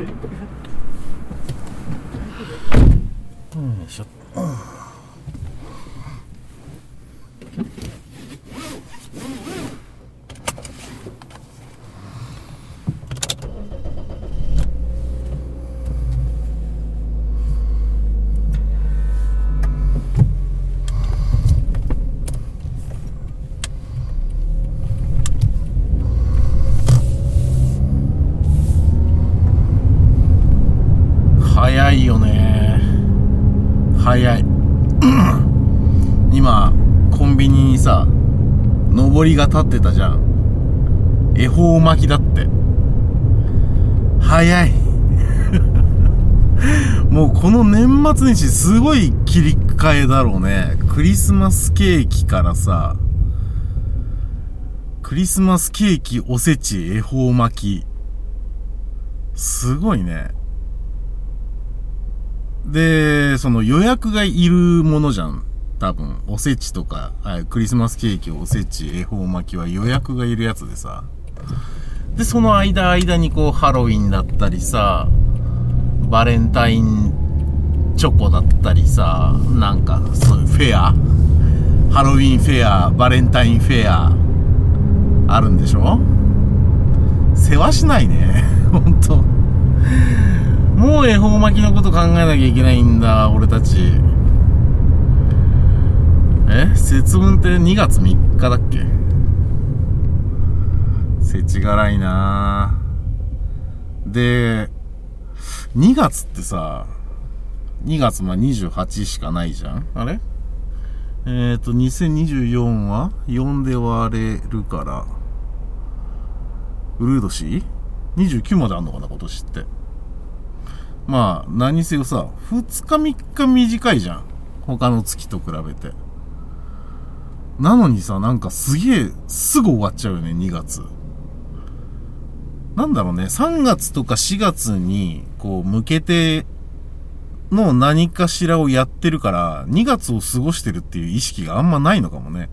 よいしょ早いよね早い今コンビニにさが立ってたじゃん。恵方巻きだって。早い。もうこの年末年始すごい切り替えだろうね。クリスマスケーキからさ。クリスマスケーキおせち恵方巻き。すごいね。で、その予約がいるものじゃん。多分、おせちとか、クリスマスケーキ、おせち、恵方巻きは予約がいるやつでさ。で、その間、間にこう、ハロウィンだったりさ、バレンタインチョコだったりさ、なんか、そういうフェア、ハロウィンフェア、バレンタインフェア、あるんでしょ？世話しないね。ほんと。もう恵方巻きのこと考えなきゃいけないんだ、俺たち。え？節分って2月3日だっけ？せちがらいなで、2月ってさ、2月まあ28しかないじゃんあれ？えっ、ー、と、2024は4で割れるから、うるう年 ?29 まであんのかな今年って。まあ、何せよさ、2日3日短いじゃん。他の月と比べて。なのにさ、なんかすげえ、すぐ終わっちゃうよね、2月。なんだろうね、3月とか4月に、こう、向けての何かしらをやってるから、2月を過ごしてるっていう意識があんまないのかもね。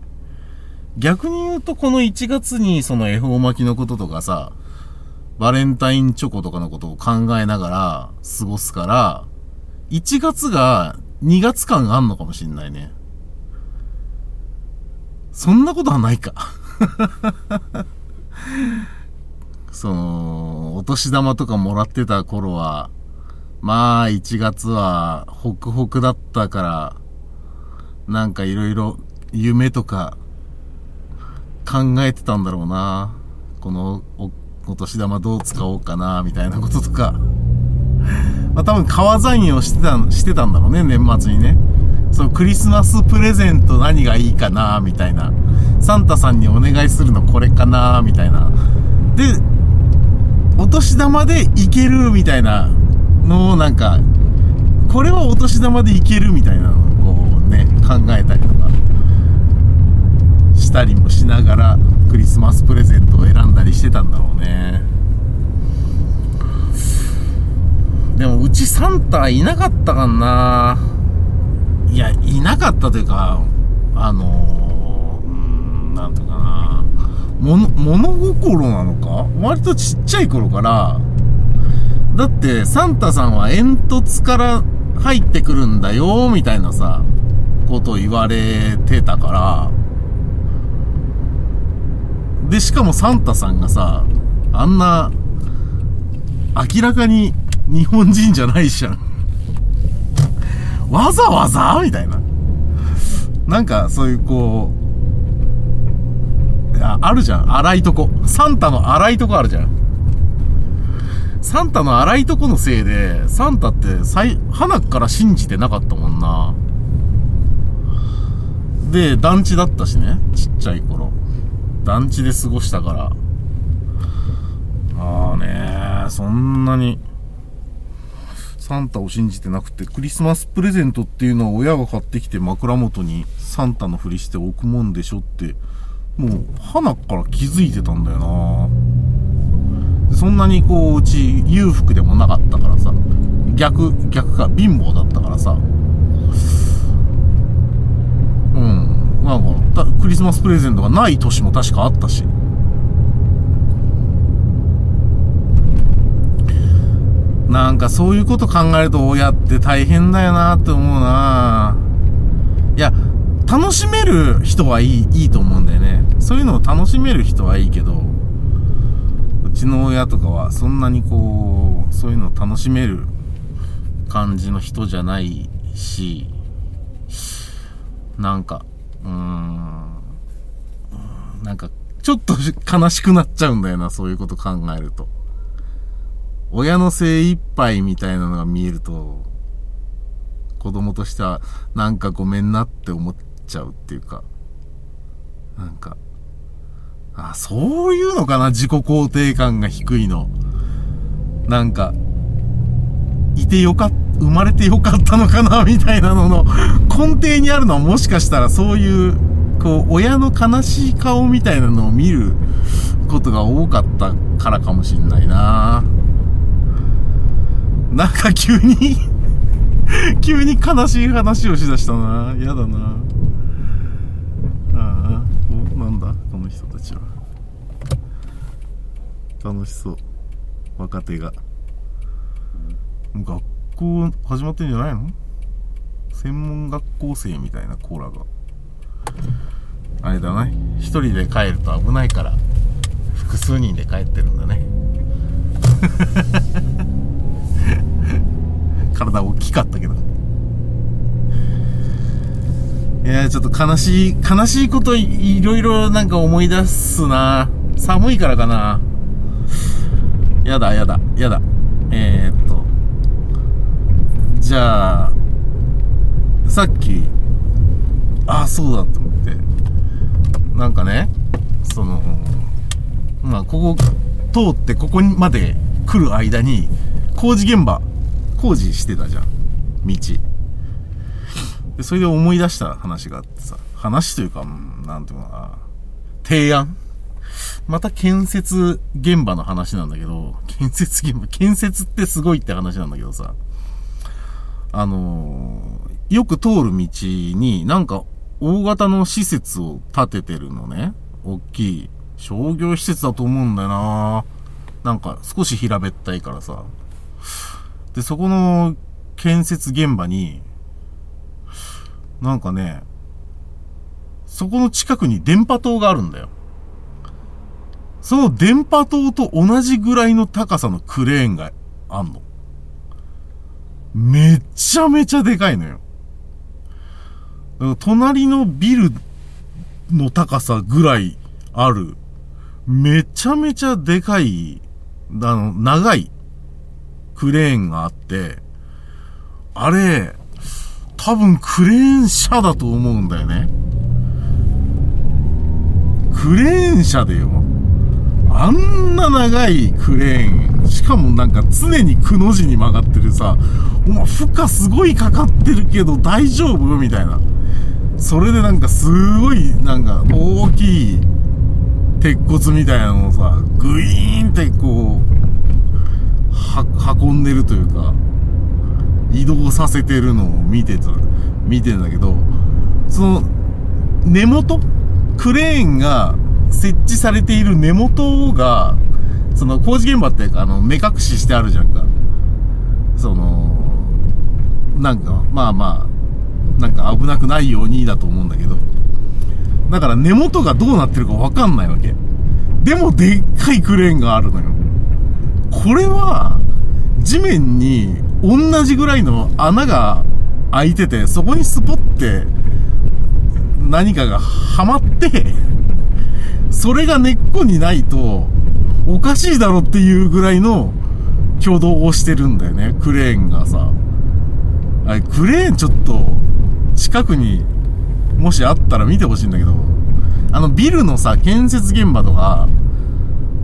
逆に言うと、この1月にその恵方巻きのこととかさ、バレンタインチョコとかのことを考えながら過ごすから、1月が2月感があんのかもしんないね。そんなことはないか。その、お年玉とかもらってた頃は、まあ、1月は、ホクホクだったから、なんかいろいろ夢とか考えてたんだろうな。このお、お年玉どう使おうかな、みたいなこととか。まあ多分川残をしてた、してたんだろうね、年末にね。そのクリスマスプレゼント何がいいかな、みたいな。サンタさんにお願いするのこれかな、みたいな。で、お年玉でいける、みたいなのをなんか、これはお年玉でいけるみたいなのをこうね、考えたりとかしたりもしながらクリスマスプレゼントを選んだりしてたんだろうね。でもうちサンタいなかったかないや、いなかったというか、あのー、うーん、なんていうかな。物、物心なのか？割とちっちゃい頃から、だって、サンタさんは煙突から入ってくるんだよ、みたいなさ、ことを言われてたから、で、しかもサンタさんがさ、あんな、明らかに日本人じゃないじゃん。わざわざ？みたいな。なんか、そういうこう、ああるじゃん。荒いとこ。サンタの荒いとこあるじゃん。サンタの荒いとこのせいで、サンタって最、花から信じてなかったもんな。で、団地だったしね。ちっちゃい頃。団地で過ごしたから。ああねそんなに、サンタを信じてなくて、クリスマスプレゼントっていうのは親が買ってきて枕元にサンタのふりして置くもんでしょって、もう、花から気づいてたんだよな。そんなにこう、うち裕福でもなかったからさ、逆、逆か、貧乏だったからさ、うん、なんか、クリスマスプレゼントがない年も確かあったし、なんかそういうこと考えると親って大変だよなって思うないや、楽しめる人はいい、いいと思うんだよね。そういうのを楽しめる人はいいけど、うちの親とかはそんなにこう、そういうのを楽しめる感じの人じゃないし、なんか、うーん、なんか、ちょっと悲しくなっちゃうんだよな、そういうこと考えると。親の精一杯みたいなのが見えると、子供としては、なんかごめんなって思っちゃうっていうか、なんか、あ、そういうのかな、自己肯定感が低いの。なんか、いてよかっ、生まれてよかったのかな、みたいなのの根底にあるのはもしかしたらそういう、こう、親の悲しい顔みたいなのを見ることが多かったからかもしんないな。なんか急に 急に悲しい話をしだしたな。嫌だな。ああおなんだこの人たちは。楽しそう。若手が。学校始まってんじゃないの？専門学校生みたいなコーラが。あれだね一人で帰ると危ないから。複数人で帰ってるんだね。体大きかったけど。いやちょっと悲しい悲しいこといろいろなんか思い出すな。寒いからかな。やだやだやだ。えー、っと。じゃあさっきああそうだと思って。なんかねそのまあここ通ってここまで来る間に工事現場工事してたじゃん。道。でそれで思い出した話があってさ話というかなんていうのかな。提案。また建設現場の話なんだけど、建設現場、建設ってすごいって話なんだけどさ、あのー、よく通る道になんか大型の施設を建ててるのね。大きい商業施設だと思うんだよな。なんか少し平べったいからさ。で、そこの建設現場に、なんかね、そこの近くに電波塔があるんだよ。その電波塔と同じぐらいの高さのクレーンがあんの。めちゃめちゃでかいのよ。隣のビルの高さぐらいある、めちゃめちゃでかい、あの、長いクレーンがあって、あれ、多分クレーン車だと思うんだよね。クレーン車でよ。あんな長いクレーン、しかもなんか常にくの字に曲がってるさ、お前負荷すごいかかってるけど大丈夫？みたいな。それでなんかすごいなんか大きい鉄骨みたいなのをさ、グイーンってこう、運んでるというか、移動させてるのを見てた、見てんだけど、その、根元クレーンが設置されている根元が、その工事現場ってあの、目隠ししてあるじゃんか。その、なんか、まあまあ、なんか危なくないようにだと思うんだけど。だから根元がどうなってるかわかんないわけ。でもでっかいクレーンがあるのよ。これは、地面に同じぐらいの穴が開いてて、そこにスポって何かがはまってそれが根っこにないと、おかしいだろっていうぐらいの挙動をしてるんだよね、クレーンがさ。あれ、クレーンちょっと、近くに、もしあったら見てほしいんだけど、あの、ビルのさ、建設現場とか、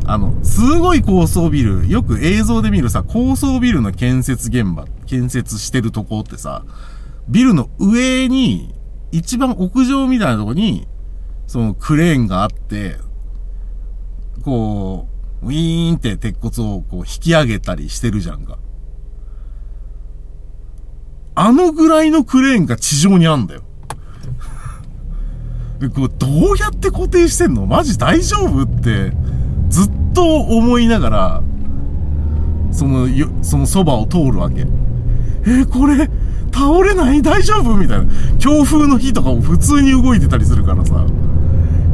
あの、すごい高層ビル、よく映像で見るさ、高層ビルの建設現場、建設してるとこってさ、ビルの上に、一番屋上みたいなとこに、そのクレーンがあって、こう、ウィーンって鉄骨をこう引き上げたりしてるじゃんか。あのぐらいのクレーンが地上にあんだよ。で、こう、どうやって固定してんの？マジ大丈夫？って、ずっと思いながら、その、よそのそばを通るわけ。えー、これ、倒れない？大丈夫？みたいな。強風の日とかも普通に動いてたりするからさ。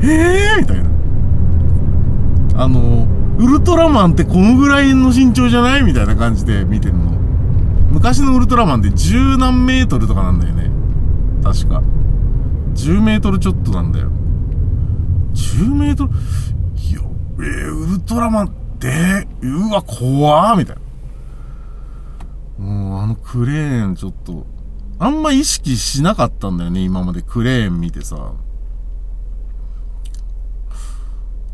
えー？みたいな。あの、ウルトラマンってこのぐらいの身長じゃない？みたいな感じで見てんの。昔のウルトラマンって十何メートルとかなんだよね。確か。10メートルちょっとなんだよ。10メートル？いや、えー、ウルトラマンって、うわ、怖ーみたいな。もう、あのクレーンちょっと、あんま意識しなかったんだよね、今までクレーン見てさ。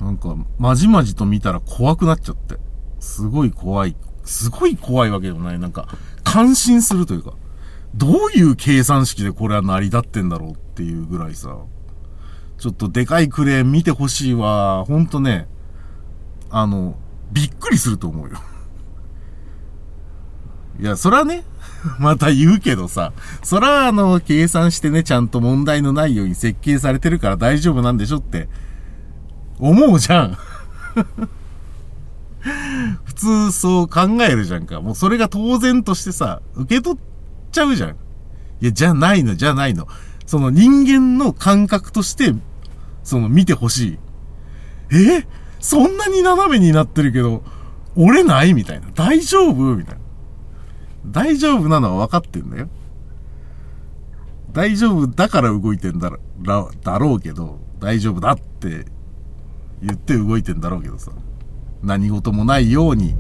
なんか、まじまじと見たら怖くなっちゃって。すごい怖い。すごい怖いわけでもない。なんか、感心するというか、どういう計算式でこれは成り立ってんだろうっていうぐらいさ、ちょっとでかいクレーン見てほしいわ。ほんとね、あの、びっくりすると思うよ。いや、そらね、また言うけどさ、そらあの、計算してね、ちゃんと問題のないように設計されてるから大丈夫なんでしょって、思うじゃん。普通そう考えるじゃんか。もうそれが当然としてさ、受け取っちゃうじゃん。いや、じゃないの、じゃないの。その人間の感覚として、その見てほしい。え？そんなに斜めになってるけど、折れないみたいな。大丈夫みたいな。大丈夫なのは分かってんだよ。大丈夫だから動いてんだら、だろうけど、大丈夫だって言って動いてんだろうけどさ。何事もないように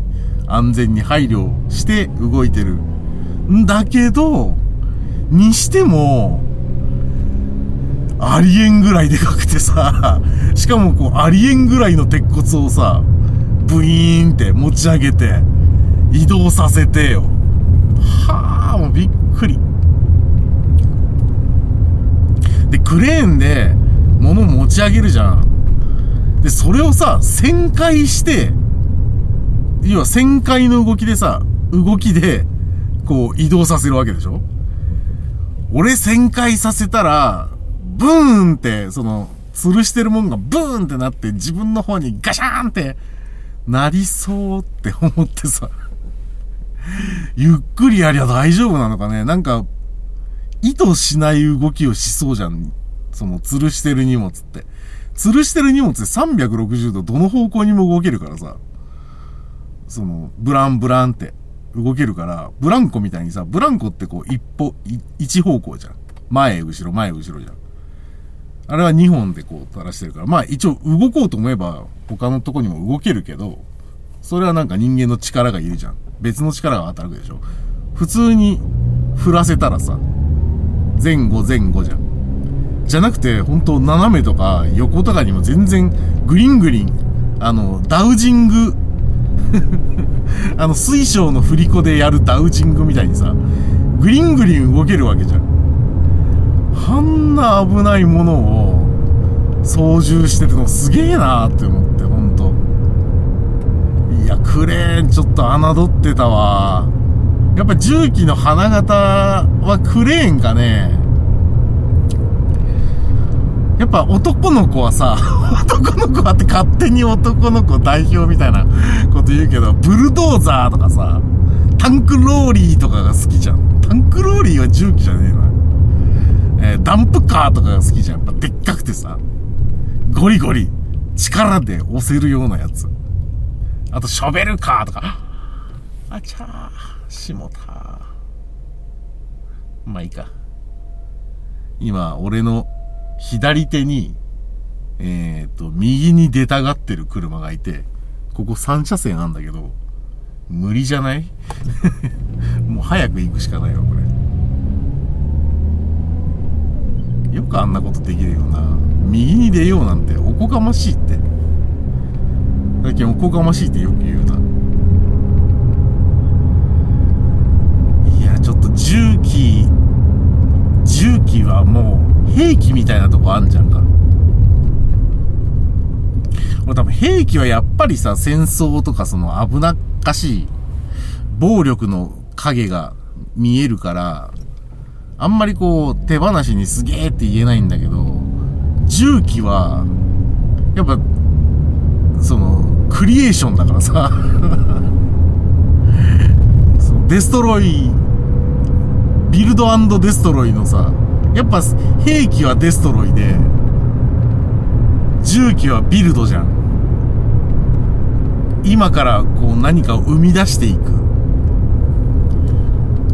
安全に配慮して動いてる。んだけど、にしても、ありえんぐらいでかくてさ、しかもこう、ありえんぐらいの鉄骨をさ、ブイーンって持ち上げて、移動させてよ。はあ、もうびっくり。で、クレーンで物持ち上げるじゃん。で、それをさ、旋回して、要は旋回の動きでさ、動きで、こう移動させるわけでしょ？俺旋回させたら、ブーンって、その、吊るしてるもんがブーンってなって自分の方にガシャーンってなりそうって思ってさ、ゆっくりやりゃ大丈夫なのかねなんか、意図しない動きをしそうじゃん。その、吊るしてる荷物って。吊るしてる荷物で360度どの方向にも動けるからさ、その、ブランブランって動けるから、ブランコみたいにさ、ブランコってこう一歩、一方向じゃん。前、後ろ、前、後ろじゃん。あれは2本でこう垂らしてるから、まあ一応動こうと思えば他のとこにも動けるけど、それはなんか人間の力がいるじゃん。別の力が働くでしょ。普通に振らせたらさ、前後前後じゃん。じゃなくて、本当斜めとか横とかにも全然グリングリン、あの、ダウジング あの、水晶の振り子でやるダウジングみたいにさ、グリングリン動けるわけじゃん。あんな危ないものを操縦してるのすげえなーって思って、ほんと。いや、クレーンちょっと侮ってたわ。やっぱ重機の花形はクレーンかね。やっぱ男の子はさ、男の子はって勝手に男の子代表みたいなこと言うけど、ブルドーザーとかさ、タンクローリーとかが好きじゃん。タンクローリーは重機じゃねえな。えー、ダンプカーとかが好きじゃん。やっぱでっかくてさ、ゴリゴリ、力で押せるようなやつ。あと、ショベルカーとか。あちゃー、しもたまあいいか。今、俺の左手に、えっ、と、右に出たがってる車がいて、ここ3車線なんだけど、無理じゃない？もう早く行くしかないわ、これ。よくあんなことできるよな。右に出ようなんておこがましいって。最近おこがましいってよく言うな。いや、ちょっと重機、重機はもう、兵器みたいなとこあんじゃんか。俺多分兵器はやっぱりさ、戦争とかその危なっかしい暴力の影が見えるから、あんまりこう手放しにすげえって言えないんだけど、重機は、やっぱ、その、クリエーションだからさ デストロイ、ビルドデストロイのさ、やっぱ兵器はデストロイで、重機はビルドじゃん。今からこう何かを生み出していく。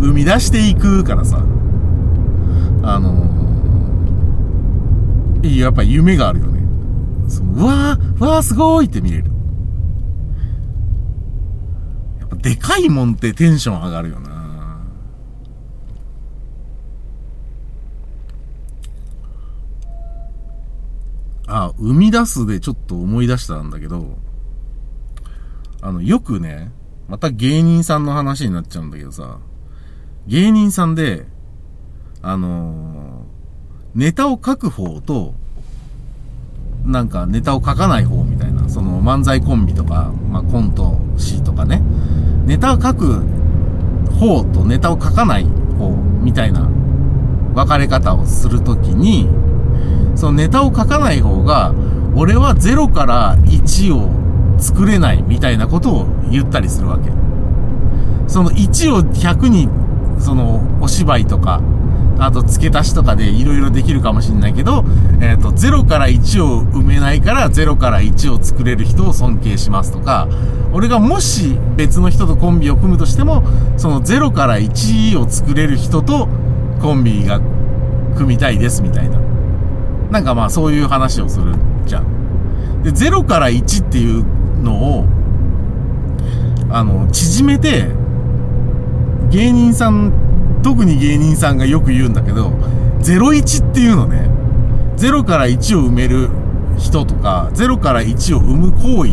生み出していくからさ、あのー、やっぱ夢があるよね。そのうわー、わーすごいって見れる。やっぱでかいもんってテンション上がるよな。あ、生み出すでちょっと思い出したんだけど、あの、よくね、また芸人さんの話になっちゃうんだけどさ、芸人さんで、あのー、ネタを書く方と、なんかネタを書かない方みたいな、その漫才コンビとか、まあ、コント師とかね、ネタを書く方とネタを書かない方みたいな分かれ方をするときに、そのネタを書かない方が、俺は0から1を作れないみたいなことを言ったりするわけ。その1を100に、そのお芝居とか、あと付け足しとかで色々できるかもしんないけど、えっ、ー、と、0から1を埋めないから0から1を作れる人を尊敬しますとか、俺がもし別の人とコンビを組むとしても、その0から1を作れる人とコンビが組みたいですみたいな。なんかまあそういう話をするじゃん。で、0から1っていうのを、あの、縮めて、芸人さん、特に芸人さんがよく言うんだけど、01っていうのね、0から1を埋める人とか、0から1を生む行為、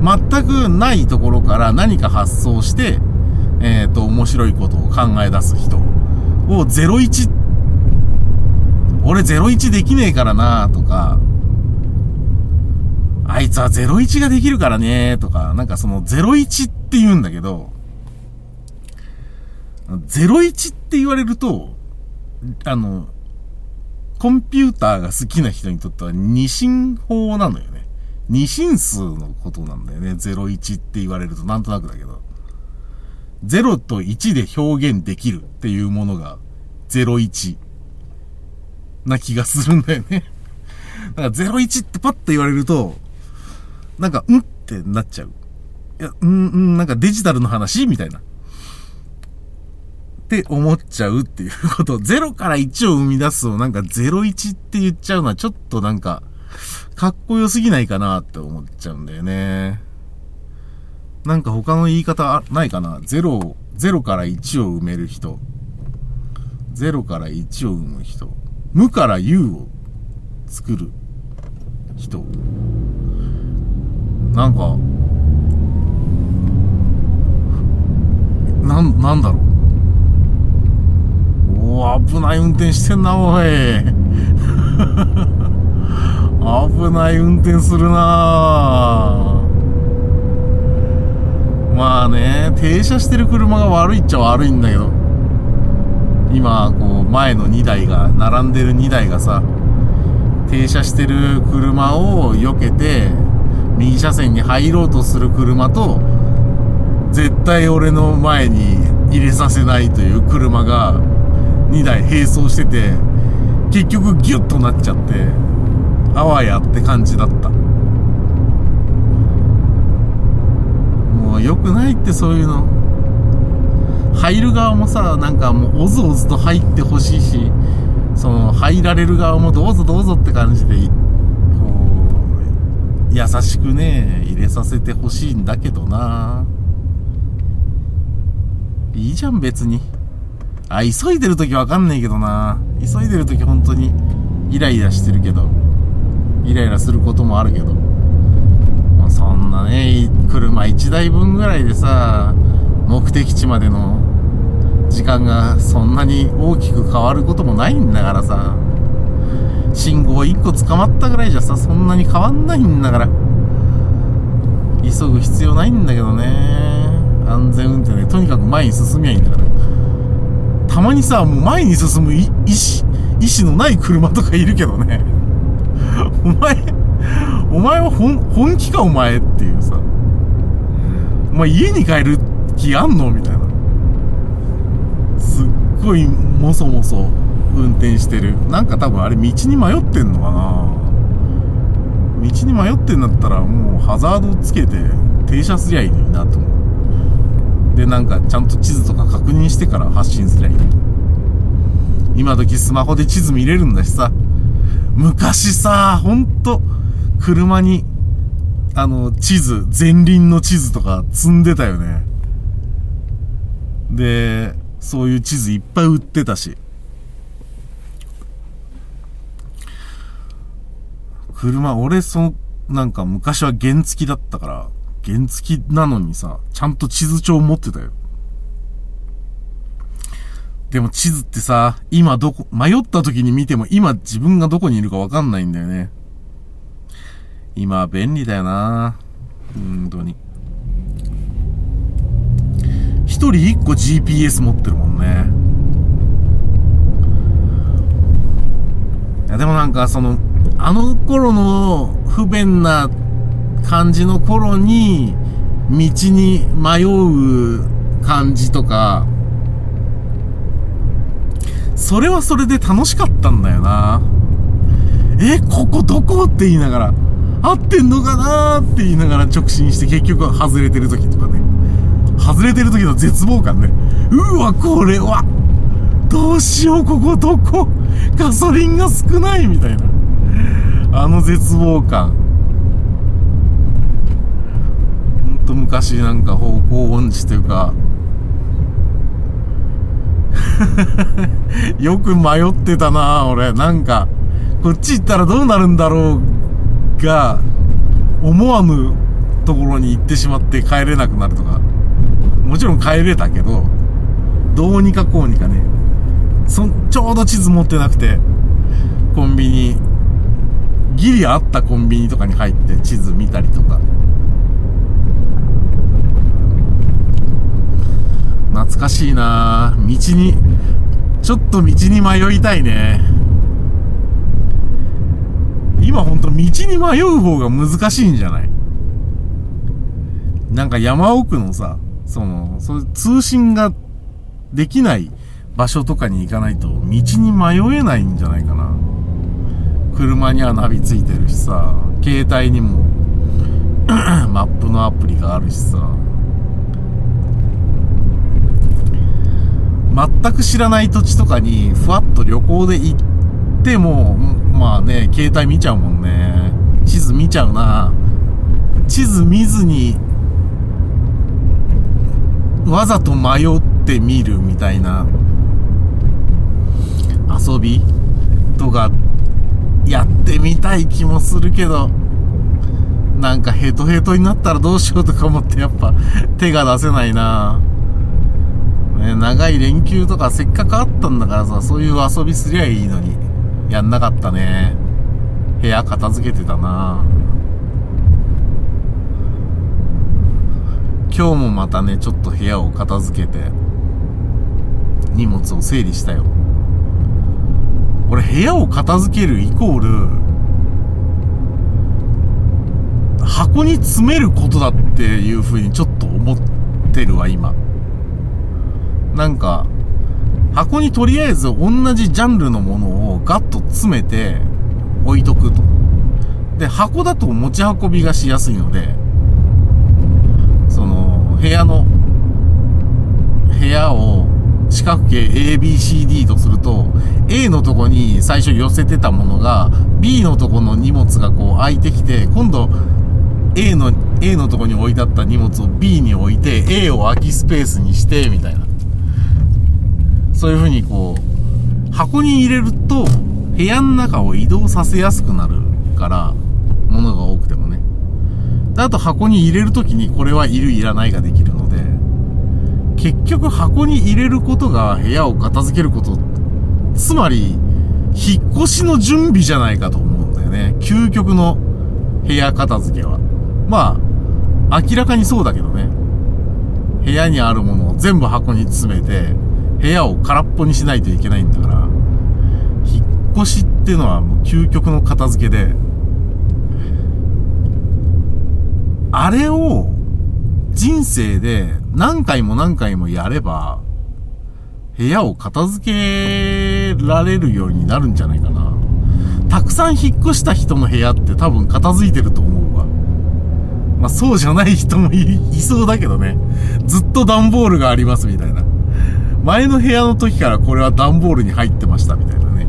全くないところから何か発想して、えっ、ー、と、面白いことを考え出す人を01俺01できねえからなとか、あいつは01ができるからねとか、なんかその01って言うんだけど、01って言われると、あの、コンピューターが好きな人にとっては二進法なのよね。二進数のことなんだよね。01って言われるとなんとなくだけど。0と1で表現できるっていうものが01。な気がするんだよね。だから01ってパッと言われると、なんか、んってなっちゃう。いや、ん、うん、なんかデジタルの話みたいな。って思っちゃうっていうこと。0から1を生み出すをなんか01って言っちゃうのはちょっとなんか、かっこよすぎないかなって思っちゃうんだよね。なんか他の言い方ないかな ?0、0から1を埋める人。0から1を生む人。無から有を作る人。なんか、なん、なんだろう？危ない運転してんな、おい。危ない運転するなまあね、停車してる車が悪いっちゃ悪いんだけど。今こう前の2台が並んでる2台がさ停車してる車を避けて右車線に入ろうとする車と絶対俺の前に入れさせないという車が2台並走してて結局ギュッとなっちゃってあわやって感じだったもう良くないってそういうの入る側もさ、なんかもう、おずおずと入ってほしいし、その、入られる側もどうぞどうぞって感じで、こう、優しくね、入れさせてほしいんだけどな。いいじゃん、別に。あ、急いでる時わかんないけどな。急いでる時本当に、イライラしてるけど、イライラすることもあるけど。そんなね、車1台分ぐらいでさ、目的地までの時間がそんなに大きく変わることもないんだからさ。信号1個捕まったぐらいじゃさそんなに変わんないんだから。急ぐ必要ないんだけどね。安全運転でとにかく前に進みゃいいんだから。たまにさもう前に進む意思意思のない車とかいるけどねお前お前は本気かお前っていうさお前家に帰る気あんのみたいな。すっごいもそもそ運転してる。なんか多分あれ道に迷ってんのかな道に迷ってんだったらもうハザードつけて停車すりゃいいのになと思う。で、なんかちゃんと地図とか確認してから発進すりゃいい。今時スマホで地図見れるんだしさ。昔さ、ほんと、車に、あの、地図、前輪の地図とか積んでたよね。で、そういう地図いっぱい売ってたし。車、俺、その、なんか昔は原付だったから、原付なのにさ、ちゃんと地図帳持ってたよ。でも地図ってさ、今どこ、迷った時に見ても今自分がどこにいるかわかんないんだよね。今は便利だよな本当に。一人一個 GPS 持ってるもんね。いやでもなんかその、あの頃の不便な感じの頃に、道に迷う感じとか、それはそれで楽しかったんだよな。え、ここどこって言いながら、合ってんのかなって言いながら直進して結局は外れてる時とかね。外れてる時の絶望感ね。うわ、これは、どうしよう、ここどこガソリンが少ないみたいな。あの絶望感。ほんと昔なんか方向音痴というか、よく迷ってたな俺。なんか、こっち行ったらどうなるんだろうが、思わぬところに行ってしまって帰れなくなるとか。もちろん帰れたけど、どうにかこうにかね。そ、ちょうど地図持ってなくて、コンビニ、ギリあったコンビニとかに入って地図見たりとか。懐かしいな道に、ちょっと道に迷いたいね。今ほんと道に迷う方が難しいんじゃない？なんか山奥のさ、その、そう通信ができない場所とかに行かないと道に迷えないんじゃないかな。車にはナビついてるしさ、携帯にも マップのアプリがあるしさ。全く知らない土地とかにふわっと旅行で行っても、まあね、携帯見ちゃうもんね。地図見ちゃうな。地図見ずに、わざと迷ってみるみたいな遊びとかやってみたい気もするけど、なんかヘトヘトになったらどうしようとか思ってやっぱ手が出せないなね、長い連休とかせっかくあったんだからさ、そういう遊びすりゃいいのに、やんなかったね。部屋片付けてたな今日もまたね、ちょっと部屋を片付けて、荷物を整理したよ。俺部屋を片付けるイコール、箱に詰めることだっていう風にちょっと思ってるわ、今。なんか、箱にとりあえず同じジャンルのものをガッと詰めて置いとくと。で、箱だと持ち運びがしやすいので、その、部屋の、部屋を四角形 ABCD とすると、A のとこに最初寄せてたものが、B のとこの荷物がこう空いてきて、今度、A の、A のとこに置いてあった荷物を B に置いて、A を空きスペースにして、みたいな。そういう風にこう、箱に入れると、部屋の中を移動させやすくなるから、物が多くてもね。であと箱に入れるときにこれはいるいらないができるので、結局箱に入れることが部屋を片付けること、つまり、引っ越しの準備じゃないかと思うんだよね。究極の部屋片付けは。まあ、明らかにそうだけどね。部屋にあるものを全部箱に詰めて、部屋を空っぽにしないといけないんだから、引っ越しっていうのはもう究極の片付けで、あれを人生で何回も何回もやれば、部屋を片付けられるようになるんじゃないかな。たくさん引っ越した人の部屋って多分片付いてると思うわ。まあそうじゃない人もいそうだけどね。ずっと段ボールがありますみたいな。前の部屋の時からこれは段ボールに入ってましたみたいなね。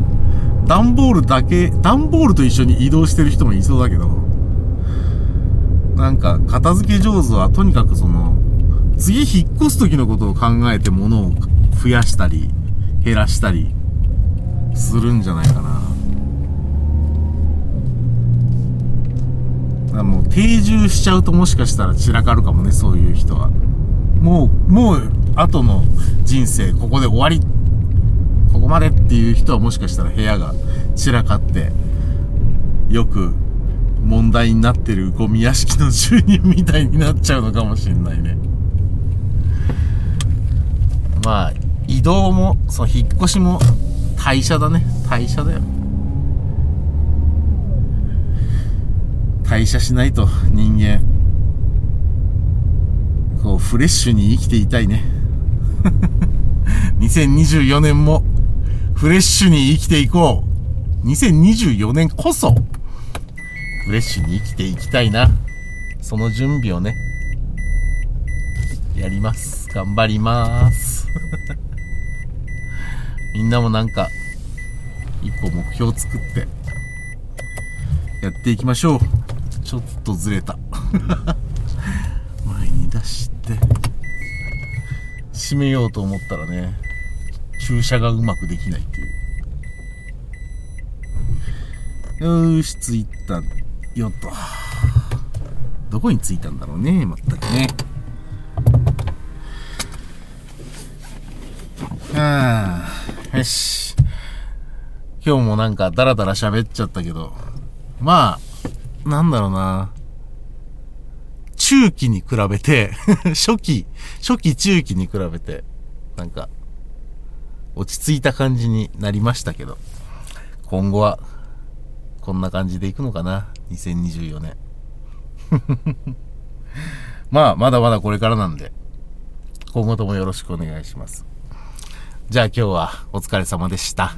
段ボールだけ、段ボールと一緒に移動してる人もいそうだけど、なんか片付け上手はとにかくその、次引っ越す時のことを考えて物を増やしたり、減らしたり、するんじゃないかな。あもう定住しちゃうともしかしたら散らかるかもね、そういう人は。もう、もう、後の人生、ここで終わり。ここまでっていう人はもしかしたら部屋が散らかって、よく問題になってるゴミ屋敷の住人みたいになっちゃうのかもしんないね。まあ、移動も、その引っ越しも代謝だね。代謝だよ。代謝しないと人間、こうフレッシュに生きていたいね。2024年もフレッシュに生きていこう。2024年こそ、フレッシュに生きていきたいな。その準備をね、やります。頑張ります。みんなもなんか、一個目標作って、やっていきましょう。ちょっとずれた 前に出して閉めようと思ったらね駐車がうまくできないっていう。よし着いた。よっと。どこに着いたんだろうねまったくね。はあよし。今日もなんかダラダラ喋っちゃったけど。まあなんだろうな。中期に比べて 初期、初期中期に比べて、なんか、落ち着いた感じになりましたけど、今後は、こんな感じでいくのかな ?2024 年。まあ、まだまだこれからなんで、今後ともよろしくお願いします。じゃあ今日はお疲れ様でした。